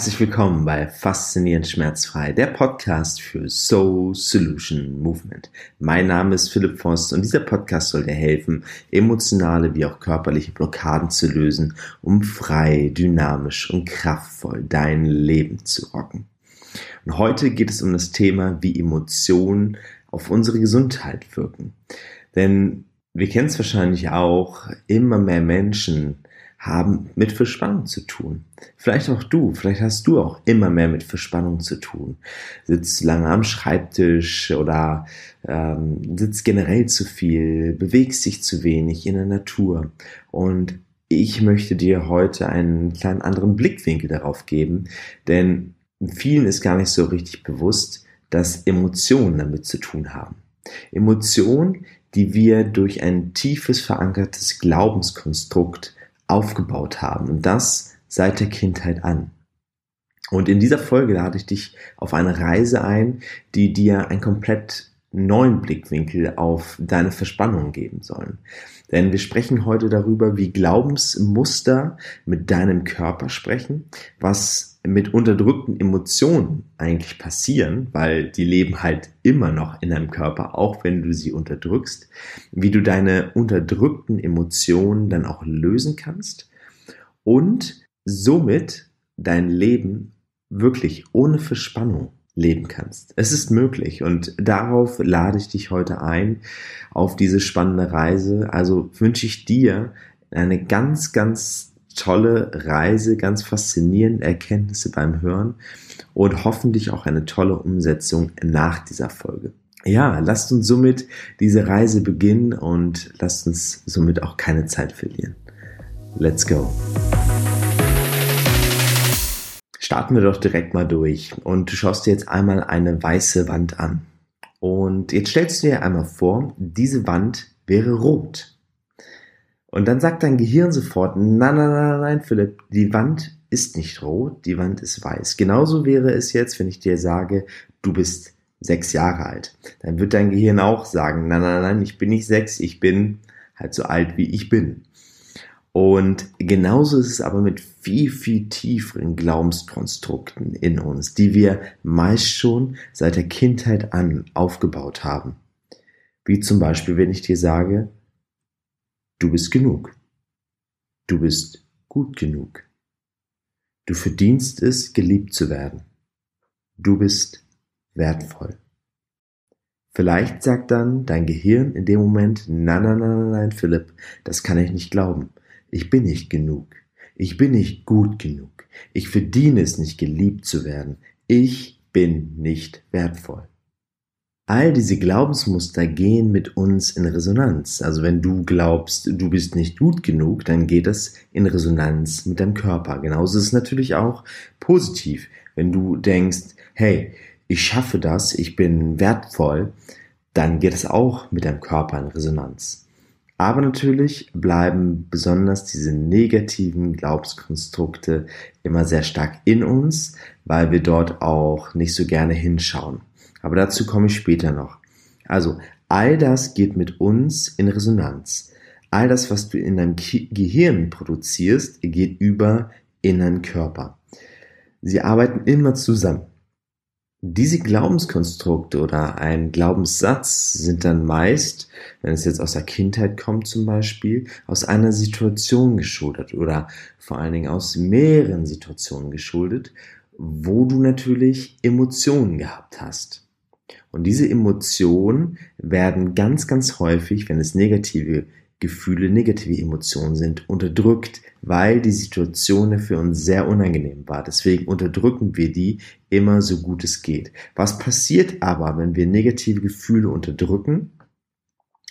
Herzlich willkommen bei Faszinierend Schmerzfrei, der Podcast für Soul Solution Movement. Mein Name ist Philipp Voss und dieser Podcast soll dir helfen, emotionale wie auch körperliche Blockaden zu lösen, um frei, dynamisch und kraftvoll dein Leben zu rocken. Und heute geht es um das Thema, wie Emotionen auf unsere Gesundheit wirken. Denn wir kennen es wahrscheinlich auch, immer mehr Menschen haben mit Verspannung zu tun. Vielleicht auch du, vielleicht hast du auch immer mehr mit Verspannung zu tun. Sitzt lange am Schreibtisch oder ähm, sitzt generell zu viel, bewegst dich zu wenig in der Natur. Und ich möchte dir heute einen kleinen anderen Blickwinkel darauf geben, denn vielen ist gar nicht so richtig bewusst, dass Emotionen damit zu tun haben. Emotionen, die wir durch ein tiefes verankertes Glaubenskonstrukt aufgebaut haben. Und das seit der Kindheit an. Und in dieser Folge lade ich dich auf eine Reise ein, die dir einen komplett neuen Blickwinkel auf deine Verspannung geben sollen. Denn wir sprechen heute darüber, wie Glaubensmuster mit deinem Körper sprechen, was mit unterdrückten Emotionen eigentlich passieren, weil die leben halt immer noch in deinem Körper, auch wenn du sie unterdrückst, wie du deine unterdrückten Emotionen dann auch lösen kannst und somit dein Leben wirklich ohne Verspannung leben kannst. Es ist möglich und darauf lade ich dich heute ein, auf diese spannende Reise. Also wünsche ich dir eine ganz, ganz tolle Reise, ganz faszinierende Erkenntnisse beim Hören und hoffentlich auch eine tolle Umsetzung nach dieser Folge. Ja, lasst uns somit diese Reise beginnen und lasst uns somit auch keine Zeit verlieren. Let's go! Starten wir doch direkt mal durch und du schaust dir jetzt einmal eine weiße Wand an. Und jetzt stellst du dir einmal vor, diese Wand wäre rot. Und dann sagt dein Gehirn sofort, nein, nein, nein, nein, Philipp, die Wand ist nicht rot, die Wand ist weiß. Genauso wäre es jetzt, wenn ich dir sage, du bist sechs Jahre alt. Dann wird dein Gehirn auch sagen, nein, nein, nein, ich bin nicht sechs, ich bin halt so alt, wie ich bin. Und genauso ist es aber mit viel, viel tieferen Glaubenskonstrukten in uns, die wir meist schon seit der Kindheit an aufgebaut haben. Wie zum Beispiel, wenn ich dir sage, Du bist genug. Du bist gut genug. Du verdienst es, geliebt zu werden. Du bist wertvoll. Vielleicht sagt dann dein Gehirn in dem Moment, nein, nein, nein, nein, Philipp, das kann ich nicht glauben. Ich bin nicht genug. Ich bin nicht gut genug. Ich verdiene es nicht, geliebt zu werden. Ich bin nicht wertvoll. All diese Glaubensmuster gehen mit uns in Resonanz. Also wenn du glaubst, du bist nicht gut genug, dann geht das in Resonanz mit deinem Körper. Genauso ist es natürlich auch positiv. Wenn du denkst, hey, ich schaffe das, ich bin wertvoll, dann geht es auch mit deinem Körper in Resonanz. Aber natürlich bleiben besonders diese negativen Glaubenskonstrukte immer sehr stark in uns, weil wir dort auch nicht so gerne hinschauen. Aber dazu komme ich später noch. Also, all das geht mit uns in Resonanz. All das, was du in deinem Gehirn produzierst, geht über in deinen Körper. Sie arbeiten immer zusammen. Diese Glaubenskonstrukte oder ein Glaubenssatz sind dann meist, wenn es jetzt aus der Kindheit kommt zum Beispiel, aus einer Situation geschuldet oder vor allen Dingen aus mehreren Situationen geschuldet, wo du natürlich Emotionen gehabt hast. Und diese Emotionen werden ganz, ganz häufig, wenn es negative Gefühle, negative Emotionen sind, unterdrückt, weil die Situation für uns sehr unangenehm war. Deswegen unterdrücken wir die immer so gut es geht. Was passiert aber, wenn wir negative Gefühle unterdrücken?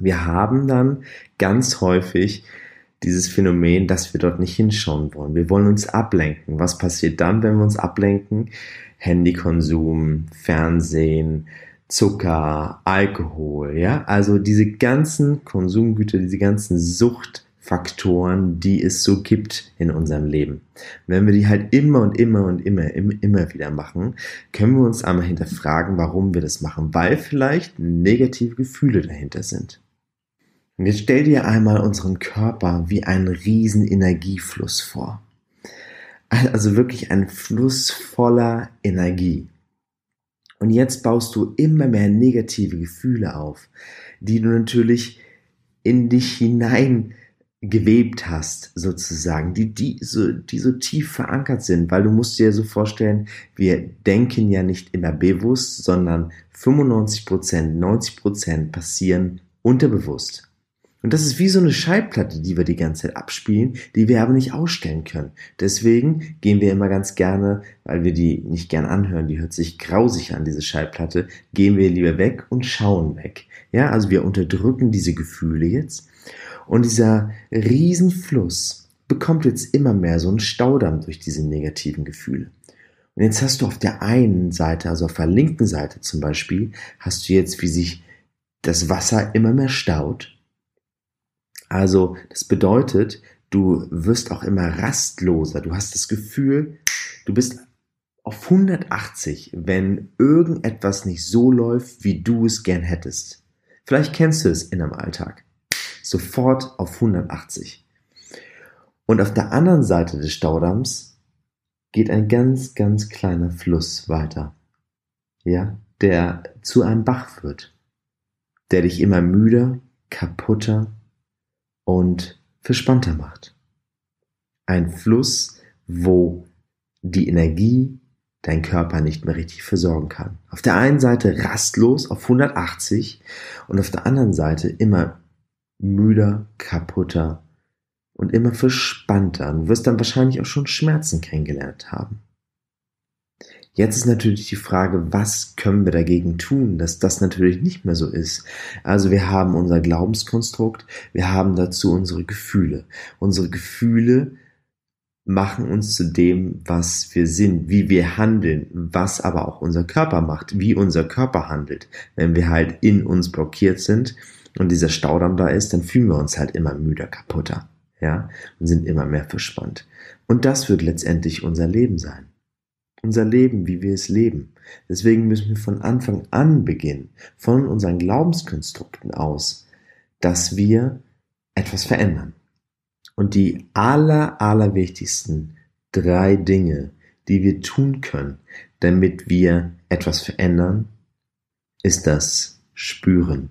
Wir haben dann ganz häufig dieses Phänomen, dass wir dort nicht hinschauen wollen. Wir wollen uns ablenken. Was passiert dann, wenn wir uns ablenken? Handykonsum, Fernsehen, Zucker, Alkohol, ja, also diese ganzen Konsumgüter, diese ganzen Suchtfaktoren, die es so gibt in unserem Leben. wenn wir die halt immer und immer und immer, immer, immer wieder machen, können wir uns einmal hinterfragen, warum wir das machen, weil vielleicht negative Gefühle dahinter sind. Und jetzt stell dir einmal unseren Körper wie einen riesen Energiefluss vor. Also wirklich ein Fluss voller Energie. Und jetzt baust du immer mehr negative Gefühle auf, die du natürlich in dich hinein gewebt hast, sozusagen, die, die, so, die so tief verankert sind, weil du musst dir so vorstellen, wir denken ja nicht immer bewusst, sondern 95 Prozent, 90 Prozent passieren unterbewusst. Und das ist wie so eine Schallplatte, die wir die ganze Zeit abspielen, die wir aber nicht ausstellen können. Deswegen gehen wir immer ganz gerne, weil wir die nicht gern anhören, die hört sich grausig an, diese Schallplatte, gehen wir lieber weg und schauen weg. Ja, also wir unterdrücken diese Gefühle jetzt. Und dieser Riesenfluss bekommt jetzt immer mehr so einen Staudamm durch diese negativen Gefühle. Und jetzt hast du auf der einen Seite, also auf der linken Seite zum Beispiel, hast du jetzt, wie sich das Wasser immer mehr staut also das bedeutet, du wirst auch immer rastloser. Du hast das Gefühl, du bist auf 180, wenn irgendetwas nicht so läuft, wie du es gern hättest. Vielleicht kennst du es in einem Alltag. Sofort auf 180. Und auf der anderen Seite des Staudamms geht ein ganz, ganz kleiner Fluss weiter. Ja, der zu einem Bach wird. Der dich immer müder, kaputter und verspannter macht. Ein Fluss, wo die Energie dein Körper nicht mehr richtig versorgen kann. Auf der einen Seite rastlos auf 180 und auf der anderen Seite immer müder, kaputter und immer verspannter. Du wirst dann wahrscheinlich auch schon Schmerzen kennengelernt haben. Jetzt ist natürlich die Frage, was können wir dagegen tun, dass das natürlich nicht mehr so ist. Also wir haben unser Glaubenskonstrukt, wir haben dazu unsere Gefühle. Unsere Gefühle machen uns zu dem, was wir sind, wie wir handeln, was aber auch unser Körper macht, wie unser Körper handelt. Wenn wir halt in uns blockiert sind und dieser Staudamm da ist, dann fühlen wir uns halt immer müder, kaputter, ja, und sind immer mehr verspannt. Und das wird letztendlich unser Leben sein unser Leben, wie wir es leben. Deswegen müssen wir von Anfang an beginnen, von unseren Glaubenskonstrukten aus, dass wir etwas verändern. Und die aller, aller wichtigsten drei Dinge, die wir tun können, damit wir etwas verändern, ist das Spüren,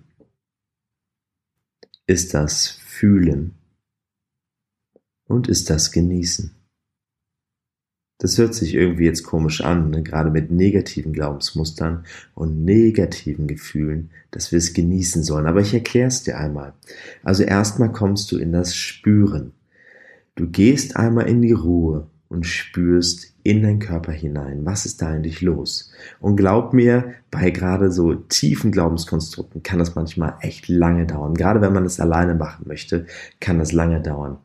ist das Fühlen und ist das Genießen. Das hört sich irgendwie jetzt komisch an, ne? gerade mit negativen Glaubensmustern und negativen Gefühlen, dass wir es genießen sollen. Aber ich erkläre es dir einmal. Also erstmal kommst du in das Spüren. Du gehst einmal in die Ruhe und spürst in deinen Körper hinein. Was ist da eigentlich los? Und glaub mir, bei gerade so tiefen Glaubenskonstrukten kann das manchmal echt lange dauern. Gerade wenn man es alleine machen möchte, kann das lange dauern.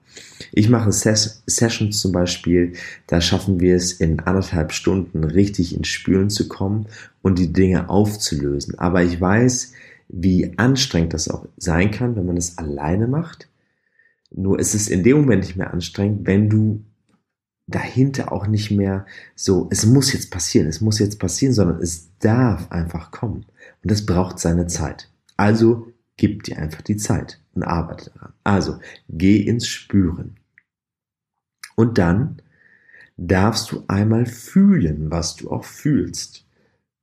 Ich mache Ses Sessions zum Beispiel, da schaffen wir es in anderthalb Stunden richtig ins Spüren zu kommen und die Dinge aufzulösen. Aber ich weiß, wie anstrengend das auch sein kann, wenn man es alleine macht. Nur ist es in dem Moment nicht mehr anstrengend, wenn du dahinter auch nicht mehr so, es muss jetzt passieren, es muss jetzt passieren, sondern es darf einfach kommen. Und das braucht seine Zeit. Also gib dir einfach die Zeit und arbeite daran. Also geh ins Spüren. Und dann darfst du einmal fühlen, was du auch fühlst.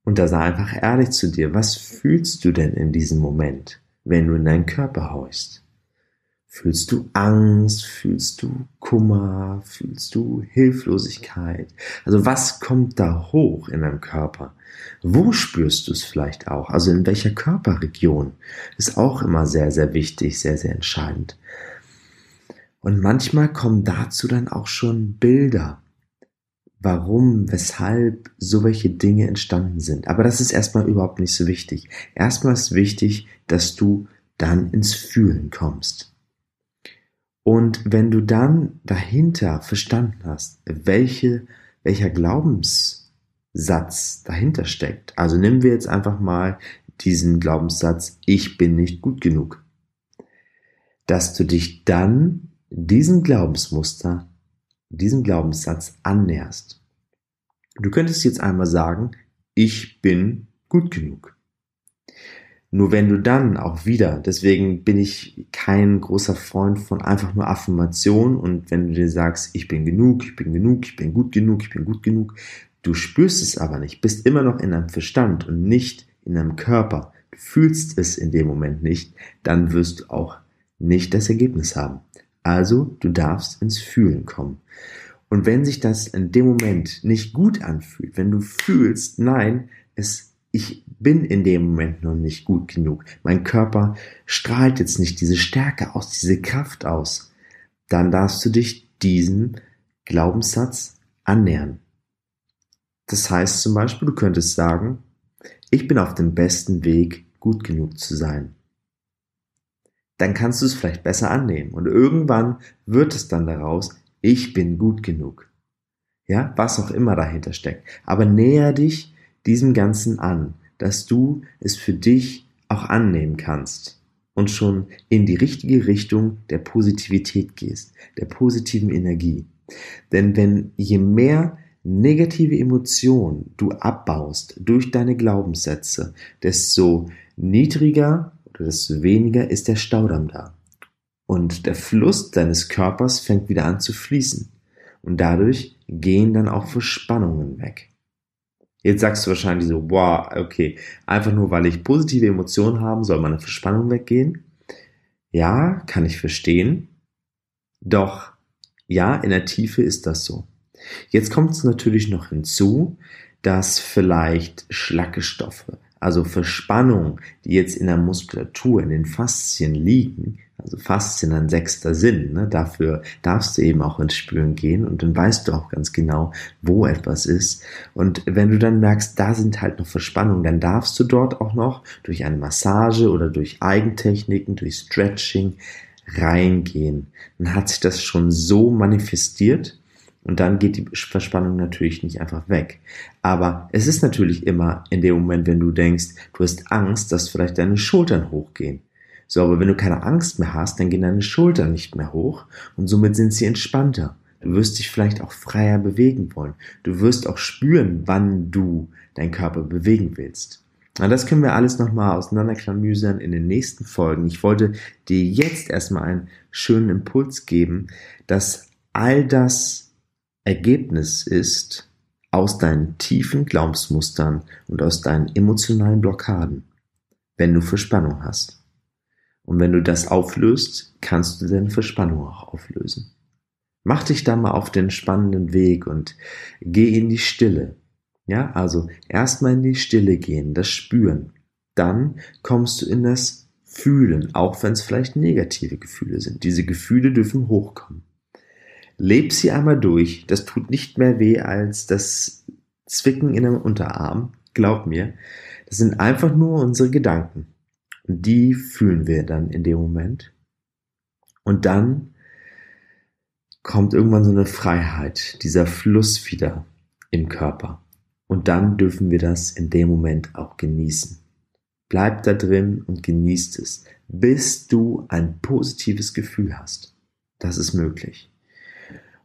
Und da sei einfach ehrlich zu dir, was fühlst du denn in diesem Moment, wenn du in deinen Körper haust? Fühlst du Angst? Fühlst du Kummer? Fühlst du Hilflosigkeit? Also was kommt da hoch in deinem Körper? Wo spürst du es vielleicht auch? Also in welcher Körperregion? Ist auch immer sehr, sehr wichtig, sehr, sehr entscheidend. Und manchmal kommen dazu dann auch schon Bilder, warum, weshalb so welche Dinge entstanden sind. Aber das ist erstmal überhaupt nicht so wichtig. Erstmal ist wichtig, dass du dann ins Fühlen kommst. Und wenn du dann dahinter verstanden hast, welche, welcher Glaubenssatz dahinter steckt, also nehmen wir jetzt einfach mal diesen Glaubenssatz, ich bin nicht gut genug, dass du dich dann diesem Glaubensmuster, diesem Glaubenssatz annäherst. Du könntest jetzt einmal sagen, ich bin gut genug. Nur wenn du dann auch wieder, deswegen bin ich kein großer Freund von einfach nur Affirmation und wenn du dir sagst, ich bin genug, ich bin genug, ich bin gut genug, ich bin gut genug, du spürst es aber nicht, bist immer noch in deinem Verstand und nicht in deinem Körper, du fühlst es in dem Moment nicht, dann wirst du auch nicht das Ergebnis haben. Also, du darfst ins Fühlen kommen. Und wenn sich das in dem Moment nicht gut anfühlt, wenn du fühlst, nein, es ich bin in dem Moment noch nicht gut genug. Mein Körper strahlt jetzt nicht diese Stärke aus, diese Kraft aus. Dann darfst du dich diesem Glaubenssatz annähern. Das heißt zum Beispiel, du könntest sagen, ich bin auf dem besten Weg, gut genug zu sein. Dann kannst du es vielleicht besser annehmen und irgendwann wird es dann daraus, ich bin gut genug. Ja, was auch immer dahinter steckt. Aber näher dich diesem Ganzen an, dass du es für dich auch annehmen kannst und schon in die richtige Richtung der Positivität gehst, der positiven Energie. Denn wenn je mehr negative Emotionen du abbaust durch deine Glaubenssätze, desto niedriger oder desto weniger ist der Staudamm da. Und der Fluss deines Körpers fängt wieder an zu fließen. Und dadurch gehen dann auch Verspannungen weg. Jetzt sagst du wahrscheinlich so, wow, okay, einfach nur weil ich positive Emotionen habe, soll meine Verspannung weggehen. Ja, kann ich verstehen. Doch, ja, in der Tiefe ist das so. Jetzt kommt es natürlich noch hinzu, dass vielleicht Schlackestoffe, also Verspannungen, die jetzt in der Muskulatur, in den Faszien liegen, also Faszien ein sechster Sinn, ne? dafür darfst du eben auch ins Spüren gehen und dann weißt du auch ganz genau, wo etwas ist. Und wenn du dann merkst, da sind halt noch Verspannungen, dann darfst du dort auch noch durch eine Massage oder durch Eigentechniken, durch Stretching reingehen. Dann hat sich das schon so manifestiert, und dann geht die Verspannung natürlich nicht einfach weg. Aber es ist natürlich immer in dem Moment, wenn du denkst, du hast Angst, dass vielleicht deine Schultern hochgehen. So, aber wenn du keine Angst mehr hast, dann gehen deine Schultern nicht mehr hoch und somit sind sie entspannter. Du wirst dich vielleicht auch freier bewegen wollen. Du wirst auch spüren, wann du deinen Körper bewegen willst. Na, das können wir alles nochmal auseinanderklamüsern in den nächsten Folgen. Ich wollte dir jetzt erstmal einen schönen Impuls geben, dass all das Ergebnis ist aus deinen tiefen Glaubensmustern und aus deinen emotionalen Blockaden, wenn du Verspannung hast. Und wenn du das auflöst, kannst du deine Verspannung auch auflösen. Mach dich da mal auf den spannenden Weg und geh in die Stille. Ja, also erstmal in die Stille gehen, das Spüren. Dann kommst du in das Fühlen, auch wenn es vielleicht negative Gefühle sind. Diese Gefühle dürfen hochkommen. Leb sie einmal durch. Das tut nicht mehr weh als das Zwicken in einem Unterarm. Glaub mir. Das sind einfach nur unsere Gedanken. Und die fühlen wir dann in dem Moment. Und dann kommt irgendwann so eine Freiheit, dieser Fluss wieder im Körper. Und dann dürfen wir das in dem Moment auch genießen. Bleib da drin und genießt es, bis du ein positives Gefühl hast. Das ist möglich.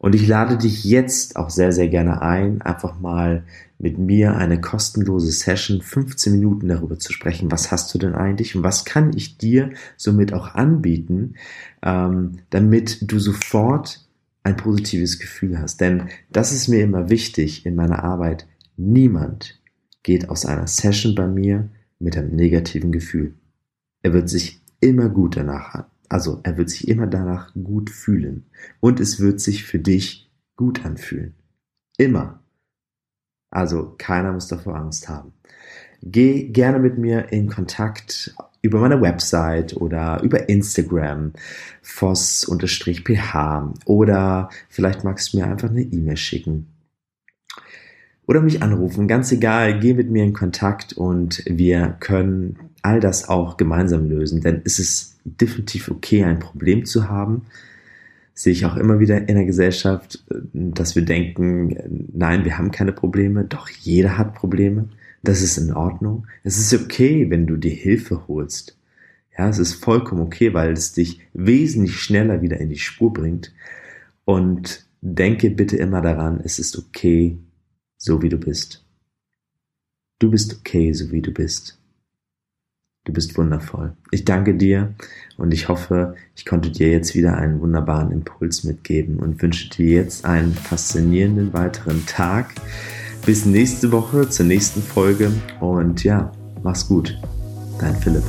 Und ich lade dich jetzt auch sehr, sehr gerne ein, einfach mal mit mir eine kostenlose Session, 15 Minuten darüber zu sprechen, was hast du denn eigentlich und was kann ich dir somit auch anbieten, ähm, damit du sofort ein positives Gefühl hast. Denn das ist mir immer wichtig in meiner Arbeit. Niemand geht aus einer Session bei mir mit einem negativen Gefühl. Er wird sich immer gut danach also er wird sich immer danach gut fühlen und es wird sich für dich gut anfühlen. Immer. Also keiner muss davor Angst haben. Geh gerne mit mir in Kontakt über meine Website oder über Instagram, voss-ph oder vielleicht magst du mir einfach eine E-Mail schicken. Oder mich anrufen, ganz egal, geh mit mir in Kontakt und wir können all das auch gemeinsam lösen, denn es ist definitiv okay, ein Problem zu haben. Sehe ich auch immer wieder in der Gesellschaft, dass wir denken, nein, wir haben keine Probleme, doch jeder hat Probleme. Das ist in Ordnung. Es ist okay, wenn du dir Hilfe holst. Ja, es ist vollkommen okay, weil es dich wesentlich schneller wieder in die Spur bringt. Und denke bitte immer daran, es ist okay, so wie du bist. Du bist okay, so wie du bist. Du bist wundervoll. Ich danke dir und ich hoffe, ich konnte dir jetzt wieder einen wunderbaren Impuls mitgeben und wünsche dir jetzt einen faszinierenden weiteren Tag. Bis nächste Woche zur nächsten Folge und ja, mach's gut. Dein Philipp.